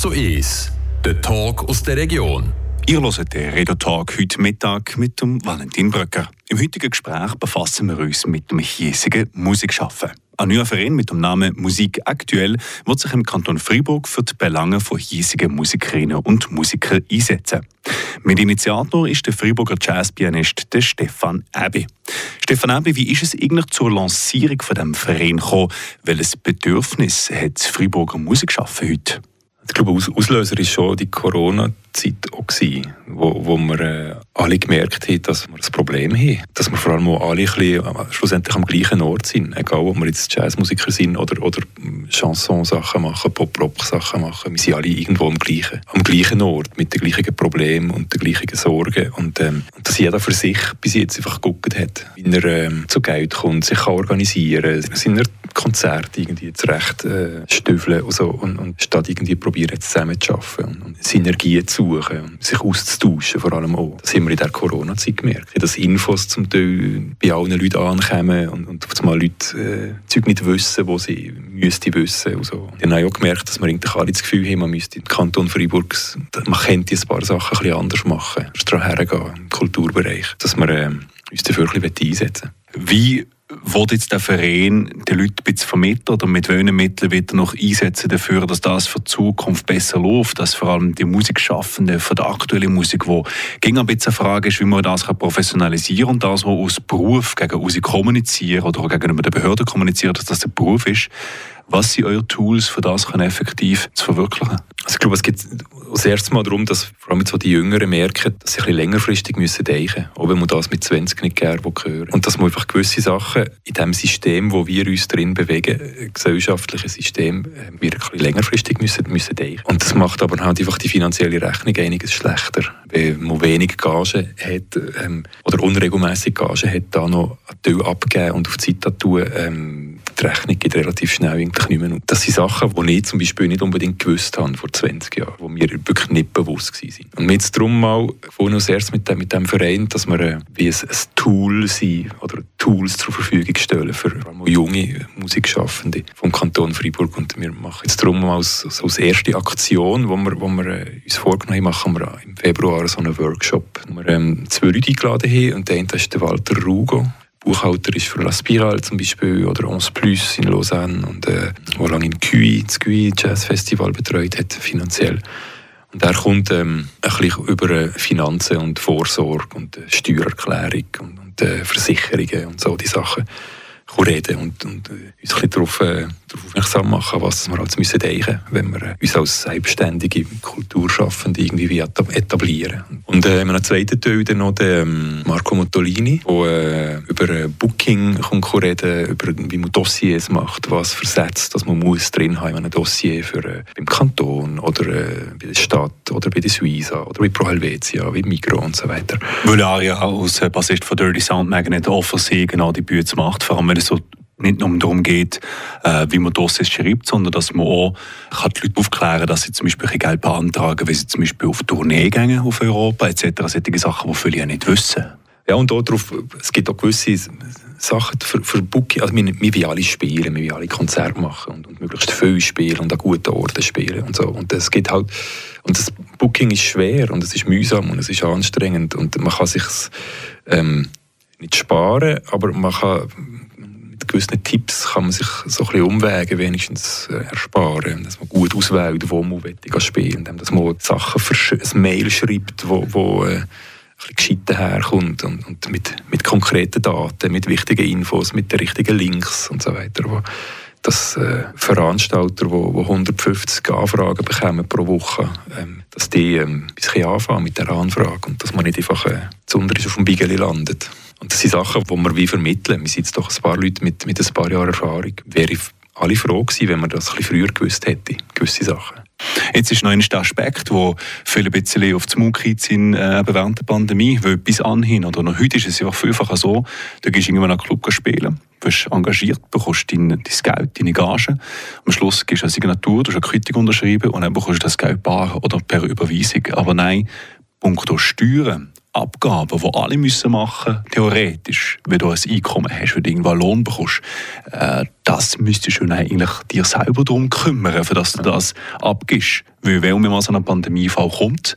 zu 1, der Talk aus der Region. Ihr hört den Redo Talk heute Mittag mit dem Valentin Bröcker. Im heutigen Gespräch befassen wir uns mit dem hiesigen Musikschaffen. Ein neuer Verein mit dem Namen Musik Aktuell wird sich im Kanton Freiburg für die Belange von hiesigen Musikerinnen und Musikern einsetzen. Mit Initiator ist der Freiburger Jazzpianist Stefan Abbey. Stefan Abbey, wie ist es eigentlich zur Lancierung von dem Verein gekommen? Welches Bedürfnis hat das Freiburger Musikschaffen heute? Ich glaube, Auslöser war schon die Corona-Zeit, wo, wo wir äh, alle gemerkt haben, dass wir ein Problem haben. Dass wir vor allem auch alle ein bisschen, äh, schlussendlich am gleichen Ort sind. Egal, ob wir jetzt Jazzmusiker sind oder, oder Chanson-Sachen machen, Pop-Rock-Sachen machen. Wir sind alle irgendwo am gleichen, am gleichen Ort, mit den gleichen Problemen und den gleichen Sorgen. Und, ähm, dass jeder für sich bis jetzt einfach geguckt hat, wie er ähm, zu Geld kommt, sich kann organisieren kann, Konzerte irgendwie zurecht äh, stüffeln und, so, und, und statt irgendwie probieren, zusammen zu arbeiten und, und Synergien zu suchen und sich auszutauschen vor allem auch. Das haben wir in der Corona-Zeit gemerkt, dass Infos zum Teil bei allen Leuten ankommen und, und einmal Leute äh, Zeug nicht wissen, wo sie müssten wissen und so. Ich habe auch gemerkt, dass wir eigentlich alle das Gefühl haben, man müsste im Kanton Freiburg, man könnte ein paar Sachen ein bisschen anders machen, daran hergehen im Kulturbereich, dass wir äh, uns dafür ein bisschen einsetzen Wie Wollt jetzt der Verein den Leuten ein bisschen vermitteln oder mit welchen Mitteln wird er noch einsetzen dafür, dass das für die Zukunft besser läuft, dass vor allem die Musikschaffenden von der aktuellen Musik, wo ging ein bisschen eine Frage ist, wie man das professionalisieren kann und das, was aus Beruf gegen Musik kommunizieren oder gegenüber der Behörde kommunizieren, dass das der Beruf ist, was sind eure Tools, für das effektiv zu verwirklichen? Also ich glaube, es geht das erste Mal darum, dass vor allem so die Jüngeren merken, dass sie ein bisschen längerfristig denken müssen, auch wenn man das mit 20 nicht gerne hören Und dass man einfach gewisse Sachen in dem System, wo wir uns drin bewegen, ein gesellschaftliches System, äh, wirklich längerfristig müssen, müssen denken. Und das macht aber halt einfach die finanzielle Rechnung einiges schlechter. Wenn man wenig Gage hat ähm, oder unregelmäßig Gage hat, da noch ein Teil abgeben und auf die Zeit tun, ähm, die Rechnung geht relativ schnell eigentlich nicht mehr. Das sind Sachen, die ich zum Beispiel nicht unbedingt gewusst habe vor 20 Jahren, die mir wirklich nicht bewusst waren. Und mir jetzt darum mal vorhin als erstes mit dem, mit dem Verein, dass wir äh, wie ein, ein Tool sind oder Tools zur Verfügung stellen für junge Musikschaffende vom Kanton Freiburg. Und wir machen jetzt darum als, als erste Aktion, wo wir, wo wir äh, uns vorgenommen haben, machen wir im Februar so einen Workshop, wo wir ähm, zwei Leute eingeladen haben. Und der eine ist der Walter Rugo, Buchhalter ist für La Spirale zum Beispiel oder Ons Plus in Lausanne und äh, wo lange in Cui, das Cui Jazz Festival betreut hat, finanziell. Und er kommt ähm, ein bisschen über äh, Finanzen und Vorsorge und äh, Steuererklärung und, und äh, Versicherungen und so die Sachen reden und, und äh, uns ein darauf, äh, aufmerksam machen, was wir als müssen denken wenn wir äh, uns als selbstständige Kulturschaffende irgendwie etablieren. Und äh, wir haben einen zweiten Teil noch den ähm, Marco Mottolini, der äh, über äh, Booking kann reden über wie man Dossiers macht, was versetzt, dass man muss drin haben in einem Dossier für äh, beim Kanton oder äh, bei der Stadt oder bei der Suiza oder bei Pro Helvetia, wie Migro und so weiter. Weil er ja als Bassist von Dirty Sound Magnet offen genau die Bühne macht, vor allem wenn so nicht nur darum geht, äh, wie man Dossiers schreibt, sondern dass man auch die Leute aufklären kann, dass sie zum Beispiel Geld beantragen, wenn sie zum Beispiel auf Tournee gehen auf Europa etc. Solche Sachen, die viele ja nicht wissen. Ja, und darauf, es gibt auch gewisse Sachen für, für Booking. Also wir, wir wollen alle spielen, wir wollen alle Konzerte machen und, und möglichst viel spielen und an guten Orten spielen und so. Und es geht halt, und das Booking ist schwer und es ist mühsam und es ist anstrengend und man kann sich ähm, nicht sparen, aber man kann gewissen Tipps kann man sich so ein bisschen Umwege wenigstens äh, ersparen, dass man gut auswählt, wo man spielen will, dass man Sachen ein Mail schreibt, wo, wo äh, ein bisschen herkommt und, und mit, mit konkreten Daten, mit wichtigen Infos, mit den richtigen Links und so weiter, wo, dass äh, Veranstalter, die, die 150 Anfragen bekommen pro Woche, ähm, dass die ähm, ein bisschen anfangen mit der Anfrage und dass man nicht einfach äh, zu auf dem Bigeli landet. Und das sind Sachen, die wir wie vermitteln. Wir sind jetzt doch ein paar Leute mit, mit ein paar Jahren Erfahrung. Wäre alle froh gewesen, wenn man das ein bisschen früher gewusst hätte, gewisse Sachen. Jetzt ist noch ein Aspekt, wo viele ein bisschen auf den Mund sind äh, während der Pandemie, weil bis anhin oder noch heute ist es ja vielfach so, du gehst irgendwann an einen Club spielen, wirst engagiert, bekommst dein, dein Geld, deine Gage, am Schluss gehst du eine Signatur, du eine Quittung unterschreiben und dann bekommst du das Geld bar oder per Überweisung. Aber nein, punkto Steuern Abgaben, die alle müssen machen müssen, theoretisch, wenn du ein Einkommen hast, wenn du irgendwo einen Lohn bekommst, äh, das müsstest du eigentlich dir selber darum kümmern, für dass du das abgibst. Weil wenn mal so ein Pandemiefall kommt,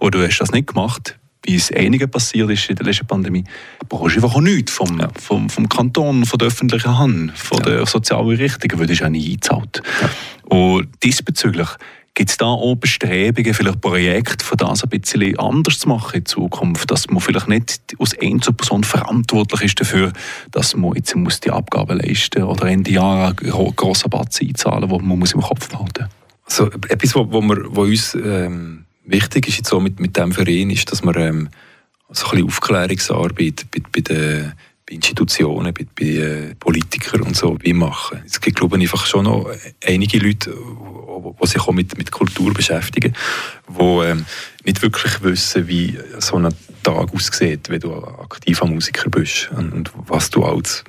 oder du hast das nicht gemacht, wie es einigen passiert ist in der letzten Pandemie, brauchst du einfach auch nichts vom, ja. vom, vom Kanton, von der öffentlichen Hand, von ja. der Sozialeinrichtungen, weil das ist nicht eingezahlt. Ja. Und diesbezüglich Gibt es da auch Bestrebungen, vielleicht Projekte, von das ein bisschen anders zu machen in Zukunft, dass man vielleicht nicht aus Einzelperson verantwortlich ist dafür, dass man jetzt muss die Abgaben leisten oder Ende Jahr einen grossen Batzen einzahlen, wo man muss im Kopf behalten muss? Also etwas, wo, wo, wir, wo uns ähm, wichtig ist jetzt so mit, mit diesem Verein, ist, dass wir ähm, so ein bisschen Aufklärungsarbeit bei, bei den bei Institutionen, bei, bei äh, Politikern und so wie machen. Es gibt, glaube ich, einfach schon noch einige Leute, die sich auch mit, mit Kultur beschäftigen, die ähm, nicht wirklich wissen, wie so ein Tag aussieht, wenn du aktiver Musiker bist und, und was du alles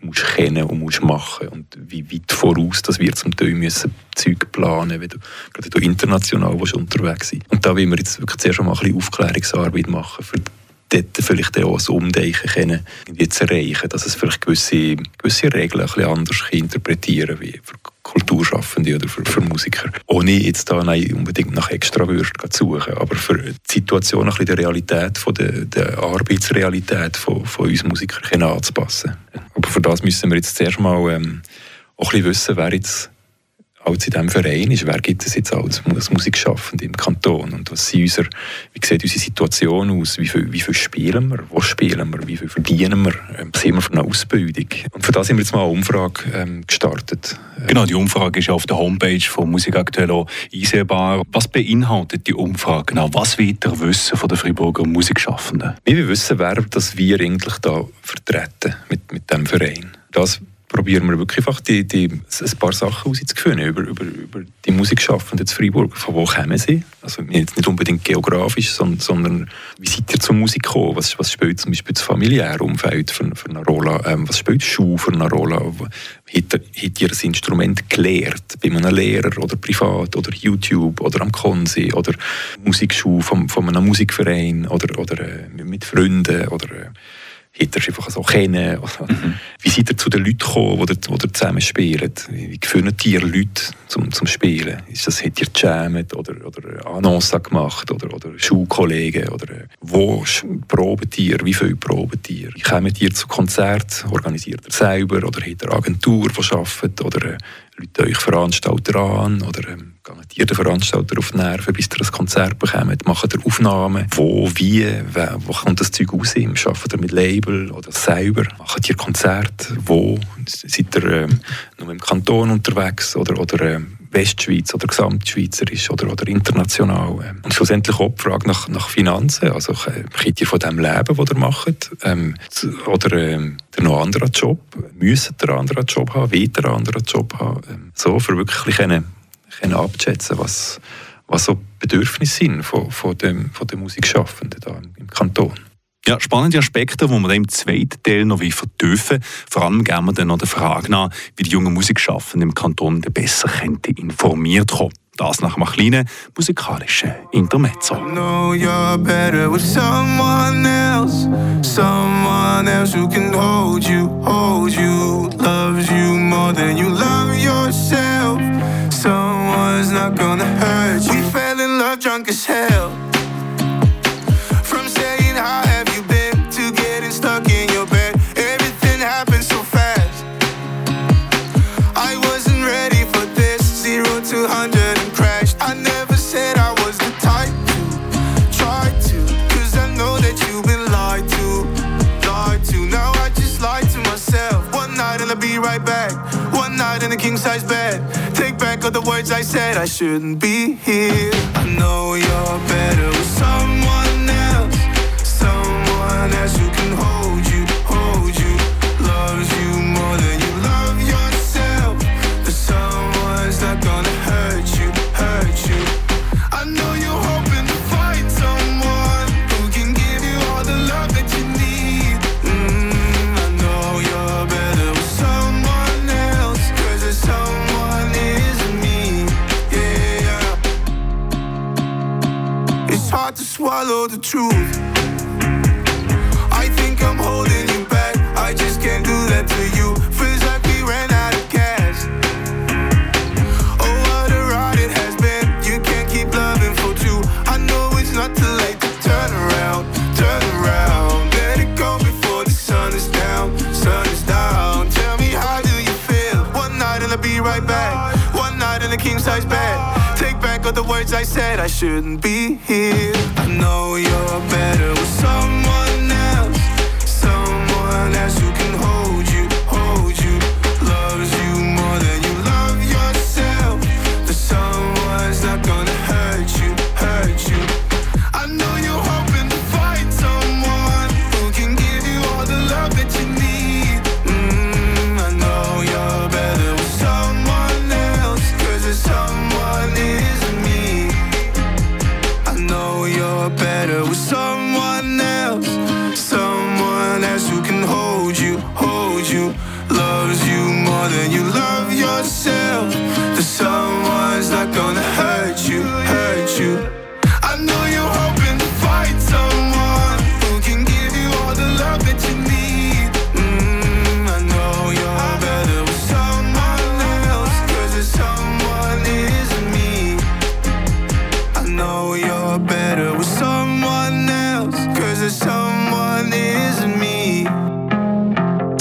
musst kennen und musst machen und wie weit voraus dass wir zum Teil müssen Zeug planen, wenn du gerade du international willst, unterwegs sein. Und da wollen wir jetzt wirklich zuerst mal ein bisschen Aufklärungsarbeit machen für dort vielleicht auch ein Umdenken können, zu erreichen, dass es vielleicht gewisse, gewisse Regeln ein bisschen anders interpretieren wie für Kulturschaffende oder für, für Musiker. Ohne jetzt da unbedingt nach extra Würste zu suchen, aber für die Situation, ein bisschen der Realität, von der, der Arbeitsrealität von, von uns Musikern anzupassen. Aber für das müssen wir jetzt zuerst mal ähm, auch ein bisschen wissen, wer jetzt als in diesem Verein ist, wer gibt es jetzt als Musikschaffende im Kanton und was sind unser, wie sieht unsere Situation aus, wie viel, wie viel spielen wir, wo spielen wir, wie viel verdienen wir, ähm, was haben wir für eine Ausbildung. Und für das haben wir jetzt mal eine Umfrage ähm, gestartet. Genau, die Umfrage ist ja auf der Homepage von Musik aktuell auch einsehbar. Was beinhaltet die Umfrage genau? Was will ihr wissen von den Freiburger Musikschaffenden? Wir wissen, wer das wir eigentlich da vertreten mit, mit diesem Verein. Das probieren wir wirklich einfach die, die, ein paar Sachen herauszufinden über, über, über die Musikschaffenden in Freiburg. Von wo kommen sie? Also nicht unbedingt geografisch, sondern, sondern wie seid ihr zur Musik gekommen? Was, was spielt zum Beispiel das familiäre Umfeld für, für eine Rolle? Ähm, was spielt Schuh für eine Rolle? Hat, ihr das Instrument gelehrt? Bei einem Lehrer oder privat oder YouTube oder am Konsi oder Musikschule von, von einem Musikverein oder, oder äh, mit Freunden oder äh, er einfach so kennen. Mhm. Wie seid ihr zu den Leuten gekommen, die, die zusammen spielen? Wie gefunden ihr Leute zum, zum Spielen? Ist das, habt ihr gejammt oder, oder Annonce gemacht oder, oder Schulkollegen? Oder, wo probt ihr? Wie viel probt ihr? Kommt ihr zu Konzerten? Organisiert ihr selber? Oder habt ihr eine Agentur, die arbeitet? Oder äh, Leute euch Veranstalter an? Oder ähm, ihr den Veranstalter auf die Nerven, bis ihr ein Konzert bekommt? Macht ihr Aufnahmen? Wo, wie? Wo kommt das Zeug raus? Arbeitet ihr mit Label oder selber? Macht ihr Konzerte? Wo? Seid ihr ähm, nur im Kanton unterwegs oder, oder ähm, Westschweiz oder Gesamtschweizerisch oder, oder international? Ähm, und schlussendlich auch die Frage nach, nach Finanzen. Also, könnt ihr von dem leben, was ihr macht? Ähm, oder ähm, noch einen anderen Job? Müsst ihr einen anderen Job haben? Ihr einen anderen Job haben? Ähm, so, für wirklich eine können abschätzen, was, was so Bedürfnisse sind von, von, dem, von den Musikschaffenden da im Kanton. Ja, spannende Aspekte, die wir im zweiten Teil noch vertiefen Vor allem gehen wir dann noch der Frage nach, wie die jungen Musikschaffenden im Kanton besser informiert kommen. Das nach einem kleinen musikalischen Intermezzo. Know you're better with someone else, someone else who can hold you, hold you, loves you more than you love yourself. Someone's not gonna hurt you. We fell in love drunk as hell. Words I said I shouldn't be here. I know you're follow the truth. I think I'm holding you back. I just can't do that to you. Feels like we ran out of gas. Oh, what a ride it has been. You can't keep loving for two. I know it's not too late to turn around, turn around. Let it go before the sun is down, sun is down. Tell me how do you feel? One night and I'll be right back. One night in king size bed truth. I said I shouldn't be here. I know you're better with someone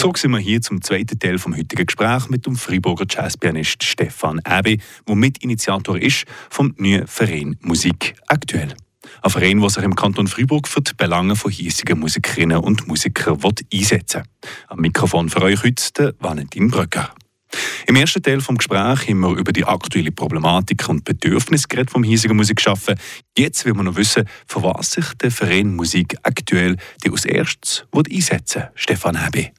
So sind wir hier zum zweiten Teil vom heutigen Gespräch mit dem Freiburger Jazzpianist Stefan Abe, der Mitinitiator ist vom neuen Verein Musik aktuell. Ein Verein, der sich im Kanton Freiburg für die Belange von hiesigen Musikerinnen und Musikern einsetzen will. Am Mikrofon für euch heute Valentin Bröcker. Im ersten Teil des Gesprächs haben wir über die aktuelle Problematik und Bedürfnisse geredet vom hiesigen Musikschaffen. Jetzt will man noch wissen, für was sich der Verein Musik aktuell die als erstes einsetzen will. Stefan Habe.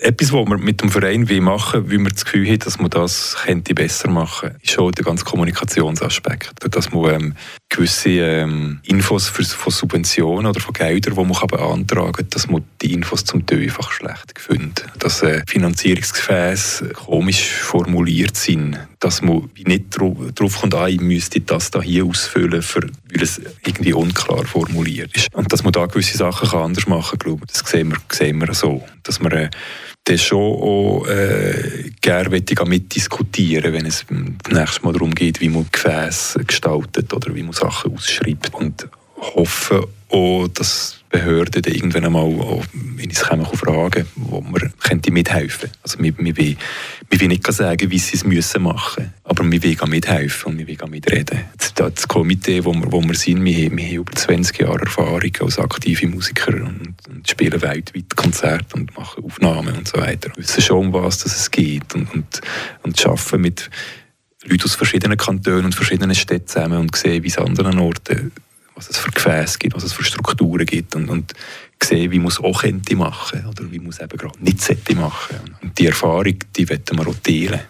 Etwas, was wir mit dem Verein machen weil wir das Gefühl haben, dass man das besser machen könnte, ist schon der ganze Kommunikationsaspekt. Dass man ähm, gewisse ähm, Infos für, von Subventionen oder von Geldern, die man kann beantragen kann, dass man die Infos zum Teil einfach schlecht findet. Dass äh, Finanzierungsgefäße komisch formuliert sind. Dass man nicht darauf kommt, ah, ich müsste das da hier ausfüllen, für, weil es irgendwie unklar formuliert ist. Und dass man da gewisse Sachen kann anders machen kann, glaube ich, das sehen wir, sehen wir so. Dass man äh, das schon auch äh, gerne mitdiskutieren wenn es nächstes Mal darum geht, wie man Gefäße gestaltet oder wie man Sachen ausschreibt. Und hoffe auch, dass Behörden dann irgendwann einmal, auch, wenn es kommen, fragen, wo man könnte mithelfen Also wir, wir, wir, wir wollen nicht sagen, wie sie es müssen machen aber wir wollen mithelfen und wir wollen mitreden. Das, das Komitee, wo wir, wo wir sind, wir, wir haben über 20 Jahre Erfahrung als aktive Musiker und, spielen weltweit Konzerte und machen Aufnahmen und so weiter. Wir wissen schon, was es geht und, und, und arbeiten mit Leuten aus verschiedenen Kantonen und verschiedenen Städten zusammen und sehen, wie es an anderen Orten was es für Gefäße gibt, was es für Strukturen gibt und, und sehen, wie es auch könnte machen oder wie es eben gerade nicht sollte machen. Und die Erfahrung, die wollen wir teilen.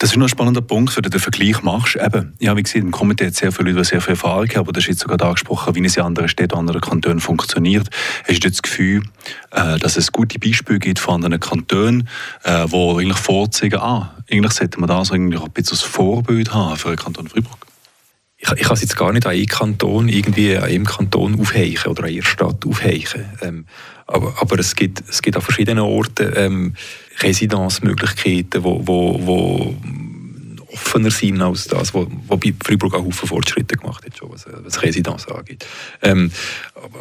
Das ist noch ein spannender Punkt, wenn du den Vergleich machst. Eben, ja, wie gesagt, im Komitee hat sehr viele Leute, die sehr viel Erfahrung haben, aber das ist jetzt sogar angesprochen, wie es in anderen Städten, anderen Kantonen funktioniert. Hast du das Gefühl, äh, dass es gute Beispiele gibt von anderen Kantonen, äh, wo eigentlich vorzeigen, ah, eigentlich sollte man das eigentlich ein bisschen als Vorbild haben für den Kanton Freiburg? Ich, ich kann es jetzt gar nicht an einen Kanton irgendwie an einem Kanton aufheichen oder an einer Stadt aufheichen. Ähm, aber, aber es, gibt, es gibt an verschiedenen Orten ähm, Residenzmöglichkeiten, wo, wo, wo offener sind als das, wo, wo bei Freiburg auch Haufen Fortschritte gemacht hat, schon, was, was Residenz angeht. Ähm,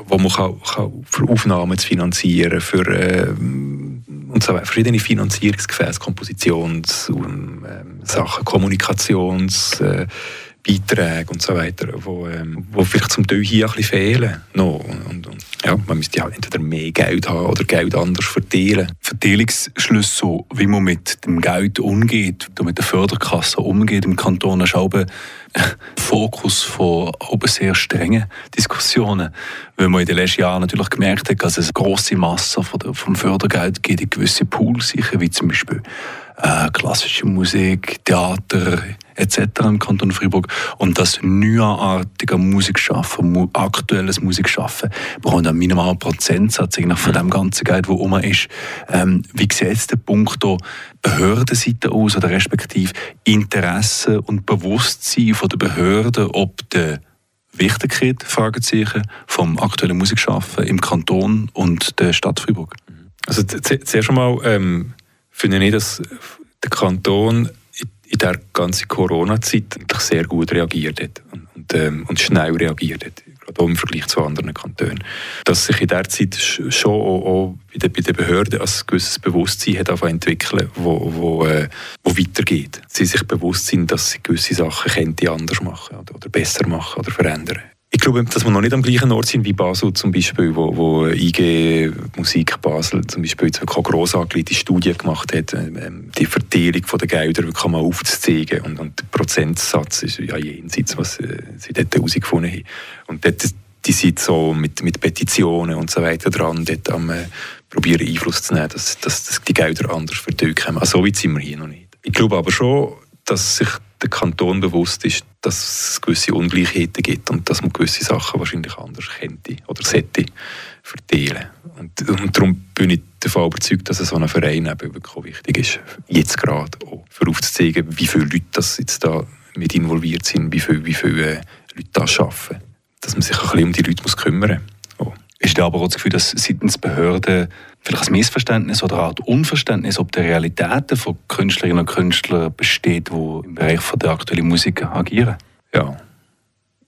wo man kann, kann für Aufnahmen zu finanzieren, für ähm, und so verschiedene Finanzierungsgefäße, Kompositions- ähm, Kommunikations- äh, Beiträge und so weiter, wo, ähm, wo vielleicht zum Teil hier ein bisschen fehlen. No. Und, und, ja, man müsste halt entweder mehr Geld haben oder Geld anders verteilen. Verteilungsschlüsse, wie man mit dem Geld umgeht, mit der Förderkasse umgeht im Kanton, ist auch Fokus von oben sehr strengen Diskussionen, weil man in den letzten Jahren natürlich gemerkt hat, dass es eine grosse Masse vom Fördergeld gibt in gewisse Pools, wie zum Beispiel äh, klassische Musik, Theater etc. im Kanton Freiburg. Und das neuartige Musikschaffen, mu aktuelles Musikschaffen, bekommt einen minimalen Prozentsatz von dem ganzen Geld, der rum ist. Ähm, wie sieht der Punkt Behördenseite aus oder respektive Interesse und Bewusstsein von der Behörden, ob der Wichtigkeit Fragezeichen vom aktuellen Musikschaffen im Kanton und der Stadt Freiburg? Also zuerst einmal ähm, finde ich, dass der Kanton in der ganzen Corona-Zeit sehr gut reagiert hat und, ähm, und schnell reagiert hat gerade auch im Vergleich zu anderen Kantonen. Dass sich in der Zeit schon auch, auch bei, den, bei den Behörden ein gewisses Bewusstsein hat entwickeln, wo, wo, äh, wo weitergeht. Sie sich bewusst sind, dass sie gewisse Sachen anders machen oder besser machen oder verändern. Ich glaube, dass wir noch nicht am gleichen Ort sind wie Basel zum Beispiel, wo, wo IG Musik Basel zum Beispiel jetzt wirklich gross angelegte Studie gemacht hat, ähm, die Verteilung der Gelder wirklich mal aufzuzeigen und, und der Prozentsatz ist ja jenseits, was äh, sie dort herausgefunden haben. Und dort, die sind so mit, mit Petitionen und so weiter dran, dort am äh, probieren Einfluss zu nehmen, dass, dass, dass die Gelder anders verteilt kommen. Also so weit sind wir hier noch nicht. Ich glaube aber schon, dass sich der Kanton bewusst ist, dass es gewisse Ungleichheiten gibt und dass man gewisse Sachen wahrscheinlich anders könnte oder sollte verteilen. Und, und darum bin ich davon überzeugt, dass so ein Verein eben wirklich wichtig ist, jetzt gerade auch, für aufzuzeigen, wie viele Leute das jetzt da mit involviert sind, wie viele, wie viele äh, Leute das arbeiten. Dass man sich ein bisschen um die Leute kümmern muss. Ist da aber auch das Gefühl, dass seitens Behörden vielleicht ein Missverständnis oder auch ein Unverständnis ob der Realitäten von Künstlerinnen und Künstlern besteht, die im Bereich von der aktuellen Musik agieren? Ja.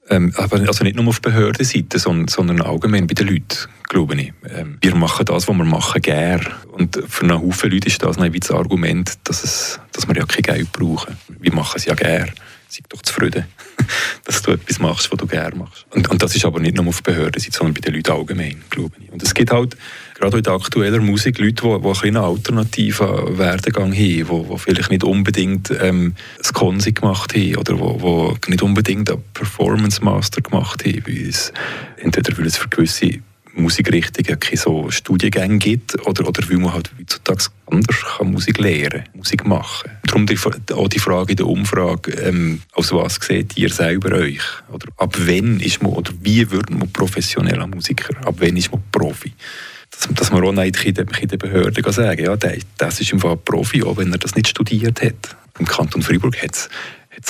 Ähm, also nicht nur auf Behördenseite, sondern, allgemein bei den Leuten, glaube ich. Ähm, wir machen das, was wir machen, gern. Und für einen Haufen Leute ist das ein das Argument, dass, es, dass wir ja kein Geld brauchen. Wir machen es ja gern sei doch zufrieden, dass du etwas machst, was du gerne machst. Und, und das ist aber nicht nur auf Behörden, sondern bei den Leuten allgemein, glaube ich. Und es gibt halt, gerade in der aktuellen Musik, Leute, die, die einen alternativen Werdegang haben, die, die vielleicht nicht unbedingt ähm, das Konsi gemacht haben oder die, die nicht unbedingt einen Performance Master gemacht haben, weil es, entweder weil es für gewisse Musikrichtungen keine so Studiengänge gibt oder, oder weil man halt heutzutage anders kann Musik lernen Musik machen. Darum die, auch die Frage in der Umfrage, ähm, aus was seht ihr selber euch? Oder ab wann ist man, oder wie wird man professioneller Musiker? Ab wann ist man Profi? Dass, man auch nicht in den Behörden sagen ja, das ist im Fall Profi, auch wenn er das nicht studiert hat. Im Kanton Freiburg hat es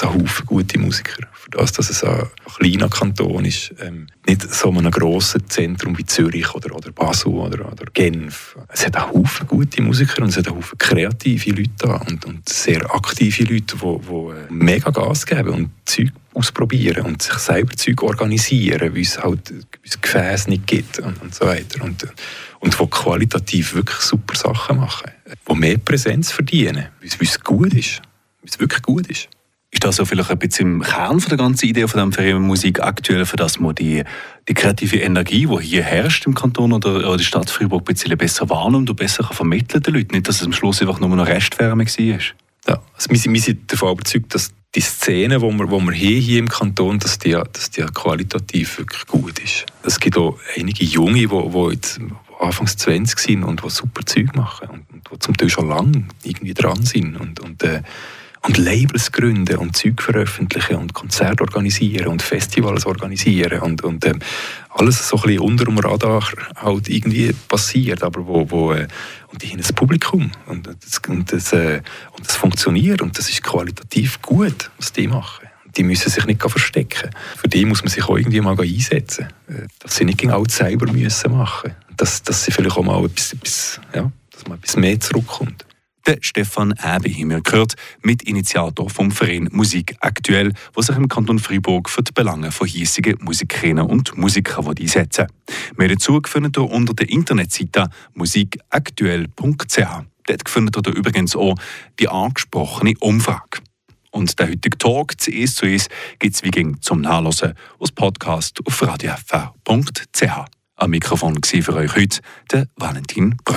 einen Haufen gute Musiker. Für das, dass es ein kleiner Kanton ist, ähm, nicht so ein grosses Zentrum wie Zürich oder, oder Basel oder, oder Genf. Es hat einen Haufen gute Musiker und es hat einen Haufen kreative Leute da und, und sehr aktive Leute, die, die äh, mega Gas geben und Zeug ausprobieren und sich selber Zeug organisieren, weil es halt Gefäß nicht gibt und, und so weiter. Und, und die qualitativ wirklich super Sachen machen, die mehr Präsenz verdienen, weil es gut ist, weil es wirklich gut ist. Ist das so vielleicht ein bisschen im Kern von der ganzen Idee von dem Musik aktuell, für das man die, die kreative Energie, die hier herrscht im Kanton oder, oder die Stadt Freiburg, ein bisschen besser wahrnimmt und besser kann vermitteln den Leuten? Nicht, dass es am Schluss einfach nur noch Restwärme war? Ja, also wir, wir sind davon überzeugt, dass die Szene, die wir, wo wir hier im Kanton dass die, dass die qualitativ wirklich gut ist. Es gibt auch einige Junge, die, die jetzt Anfangs 20 sind und die super Zeug machen und, und die zum Teil schon lange irgendwie dran sind und, und äh, und Labels gründen und Zeug veröffentlichen und Konzerte organisieren und Festivals organisieren und, und ähm, alles so ein bisschen unter dem Radar halt irgendwie passiert, aber wo, wo äh, und die haben ein Publikum und das, und, das, äh, und das funktioniert und das ist qualitativ gut, was die machen. Die müssen sich nicht verstecken. Für die muss man sich auch irgendwie mal einsetzen. Äh, dass sie nicht gegen alles selber müssen machen. Dass, dass sie vielleicht auch mal etwas, etwas ja, dass man etwas mehr zurückkommt. Der Stefan Äbe haben gehört, Mitinitiator vom Verein Musik Aktuell, der sich im Kanton Freiburg für die Belange von hiesigen Musikerinnen und Musikern einsetzen Mehr dazu findet ihr unter der Internetseite musikaktuell.ch. Dort findet ihr übrigens auch die angesprochene Umfrage. Und der heutige Talk zu «Es zu Es» gibt es wie ging zum Nachlesen aus Podcast auf radiofr.ch. Am Mikrofon war für euch heute der Valentin Bröck.